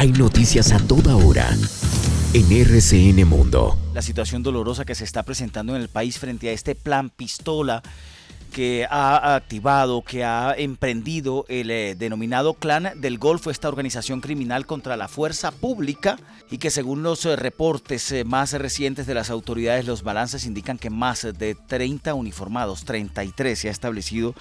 Hay noticias a toda hora en RCN Mundo. La situación dolorosa que se está presentando en el país frente a este plan pistola que ha activado, que ha emprendido el eh, denominado Clan del Golfo, esta organización criminal contra la fuerza pública y que según los eh, reportes eh, más recientes de las autoridades, los balances indican que más de 30 uniformados, 33 se ha establecido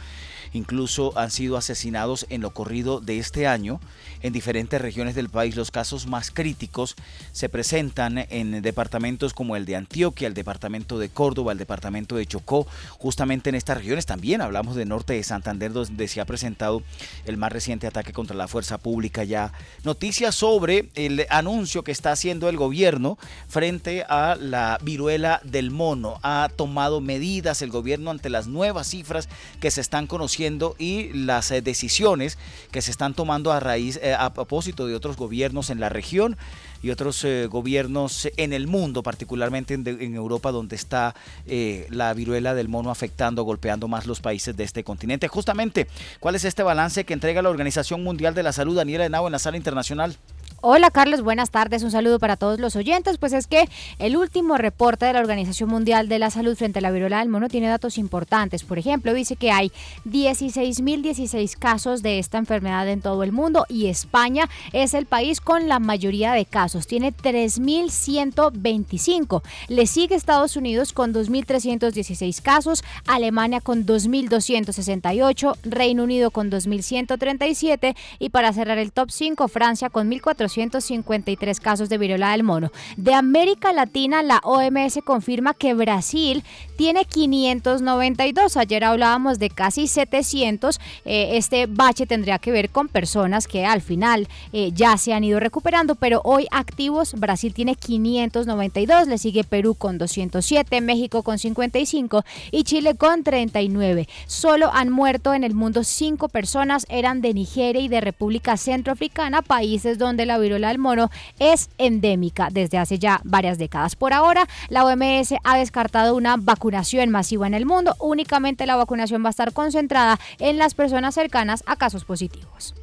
incluso han sido asesinados en lo corrido de este año en diferentes regiones del país. Los casos más críticos se presentan en departamentos como el de Antioquia, el departamento de Córdoba, el departamento de Chocó, justamente en estas regiones también hablamos de norte de Santander donde se ha presentado el más reciente ataque contra la fuerza pública ya. Noticias sobre el anuncio que está haciendo el gobierno frente a la viruela del mono. Ha tomado medidas el gobierno ante las nuevas cifras que se están conociendo y las eh, decisiones que se están tomando a raíz, eh, a propósito de otros gobiernos en la región y otros eh, gobiernos en el mundo, particularmente en, Europa, donde está la viruela del mono afectando, golpeando más los países de este continente. Justamente, ¿cuál es este balance que entrega la Organización Mundial de la Salud, Daniela Henao, en la sala internacional? Hola Carlos, buenas tardes. Un saludo para todos los oyentes. Pues es que el último reporte de la Organización Mundial de la Salud frente a la viruela del mono tiene datos importantes. Por ejemplo, dice que hay 16.016 casos de esta enfermedad en todo el mundo y España es el país con la mayoría de casos. Tiene 3.125. Le sigue Estados Unidos con 2.316 casos, Alemania con 2.268, Reino Unido con 2.137 y para cerrar el top 5, Francia con 1.400 253 casos de viruela del mono. De América Latina, la OMS confirma que Brasil tiene 592. Ayer hablábamos de casi 700. Eh, este bache tendría que ver con personas que al final eh, ya se han ido recuperando, pero hoy activos Brasil tiene 592, le sigue Perú con 207, México con 55 y Chile con 39. Solo han muerto en el mundo cinco personas, eran de Nigeria y de República Centroafricana, países donde la viruela del mono es endémica desde hace ya varias décadas. Por ahora, la OMS ha descartado una vacunación masiva en el mundo. Únicamente la vacunación va a estar concentrada en las personas cercanas a casos positivos.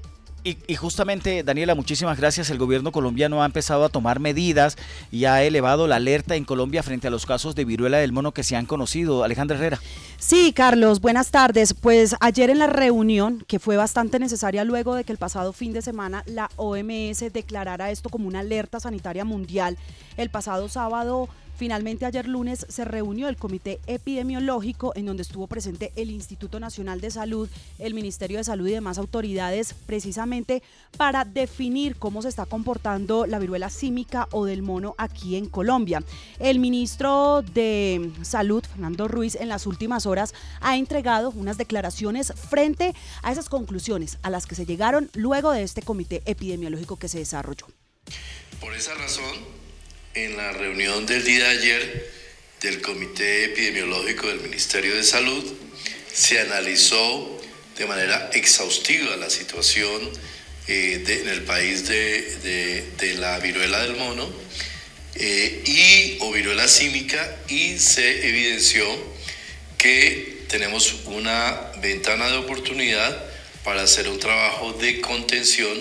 Y, justamente, Daniela, muchísimas gracias. El gobierno colombiano ha empezado a tomar medidas y ha elevado la alerta en Colombia frente a los casos de viruela del mono que se han conocido. Alejandra Herrera. Sí, Carlos, buenas tardes. Pues ayer en la reunión, que fue bastante necesaria luego de que el pasado fin de semana la OMS declarara esto como una alerta sanitaria mundial, el pasado sábado Finalmente, ayer lunes se reunió el Comité Epidemiológico en donde estuvo presente el Instituto Nacional de Salud, el Ministerio de Salud y demás autoridades, precisamente para definir cómo se está comportando la viruela símica o del mono aquí en Colombia. El ministro de Salud, Fernando Ruiz, en las últimas horas ha entregado unas declaraciones frente a esas conclusiones a las que se llegaron luego de este comité epidemiológico que se desarrolló. Por esa razón, en la reunión del día de ayer del Comité Epidemiológico del Ministerio de Salud se analizó de manera exhaustiva la situación eh, en el país de, la viruela del mono eh, y o viruela símica y se evidenció que tenemos una ventana de oportunidad para hacer un trabajo de contención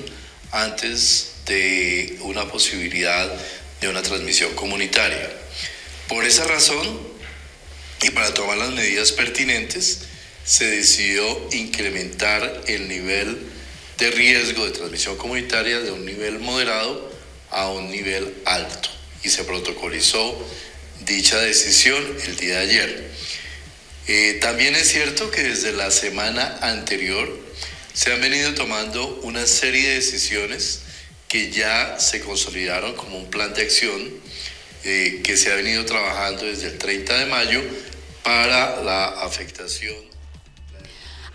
antes de una posibilidad de una transmisión comunitaria. Por esa razón, y para tomar las medidas pertinentes, se decidió incrementar el nivel de riesgo de transmisión comunitaria de un nivel moderado a un nivel alto y se protocolizó dicha decisión el día de ayer. Eh, también es cierto que desde la semana anterior se han venido tomando una serie de decisiones que ya se consolidaron como un plan de acción eh, que se ha venido trabajando desde el 30 de mayo para la afectación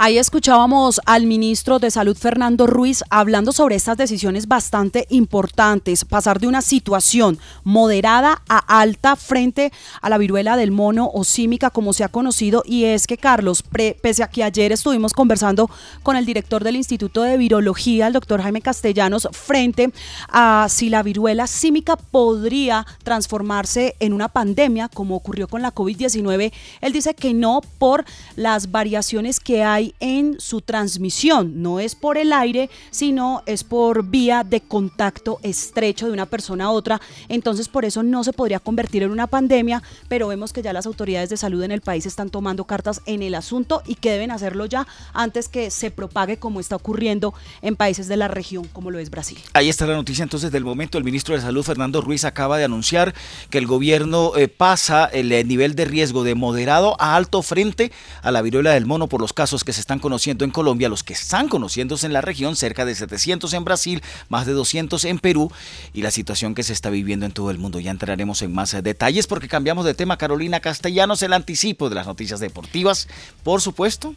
Ahí escuchábamos al ministro de Salud Fernando Ruiz hablando sobre estas decisiones bastante importantes, pasar de una situación moderada a alta frente a la viruela del mono o símica como se ha conocido. Y es que Carlos, pese a que ayer estuvimos conversando con el director del Instituto de Virología, el doctor Jaime Castellanos, frente a si la viruela símica podría transformarse en una pandemia como ocurrió con la COVID-19, él dice que no por las variaciones que hay en su transmisión. No es por el aire, sino es por vía de contacto estrecho de una persona a otra. Entonces, por eso no se podría convertir en una pandemia, pero vemos que ya las autoridades de salud en el país están tomando cartas en el asunto y que deben hacerlo ya antes que se propague como está ocurriendo en países de la región, como lo es Brasil. Ahí está la noticia entonces del momento. El ministro de Salud, Fernando Ruiz, acaba de anunciar que el gobierno eh, pasa el eh, nivel de riesgo de moderado a alto frente a la viruela del mono por los casos que se están conociendo en Colombia, los que están conociéndose en la región, cerca de 700 en Brasil, más de 200 en Perú y la situación que se está viviendo en todo el mundo. Ya entraremos en más detalles porque cambiamos de tema. Carolina Castellanos, el anticipo de las noticias deportivas, por supuesto.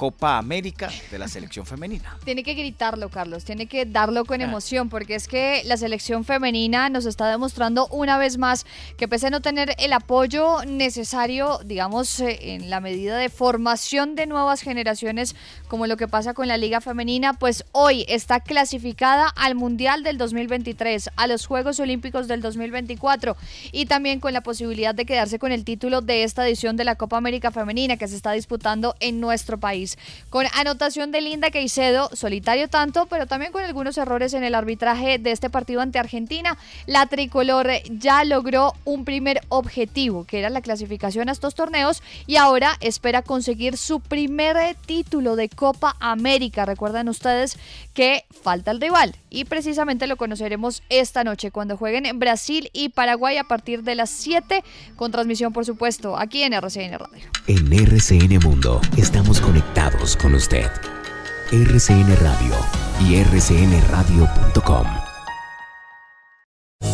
Copa América de la selección femenina. Tiene que gritarlo, Carlos, tiene que darlo con ah. emoción, porque es que la selección femenina nos está demostrando una vez más que pese a no tener el apoyo necesario, digamos, eh, en la medida de formación de nuevas generaciones, como lo que pasa con la Liga Femenina, pues hoy está clasificada al Mundial del 2023, a los Juegos Olímpicos del 2024 y también con la posibilidad de quedarse con el título de esta edición de la Copa América Femenina que se está disputando en nuestro país con anotación de Linda Caicedo, solitario tanto, pero también con algunos errores en el arbitraje de este partido ante Argentina. La tricolor ya logró un primer objetivo, que era la clasificación a estos torneos, y ahora espera conseguir su primer título de Copa América. Recuerden ustedes que falta el rival y precisamente lo conoceremos esta noche cuando jueguen en Brasil y Paraguay a partir de las 7 con transmisión por supuesto aquí en RCN Radio. En RCN Mundo estamos conectados con usted. RCN Radio y rcnradio.com.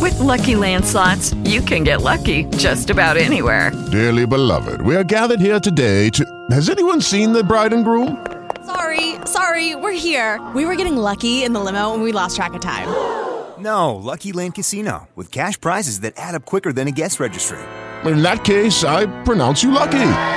With lucky landslots, you can get lucky just about anywhere. Dearly beloved, we are gathered here today to. Has anyone seen the bride and groom? Sorry, sorry, we're here. We were getting lucky in the limo and we lost track of time. No, Lucky Land Casino, with cash prizes that add up quicker than a guest registry. In that case, I pronounce you lucky.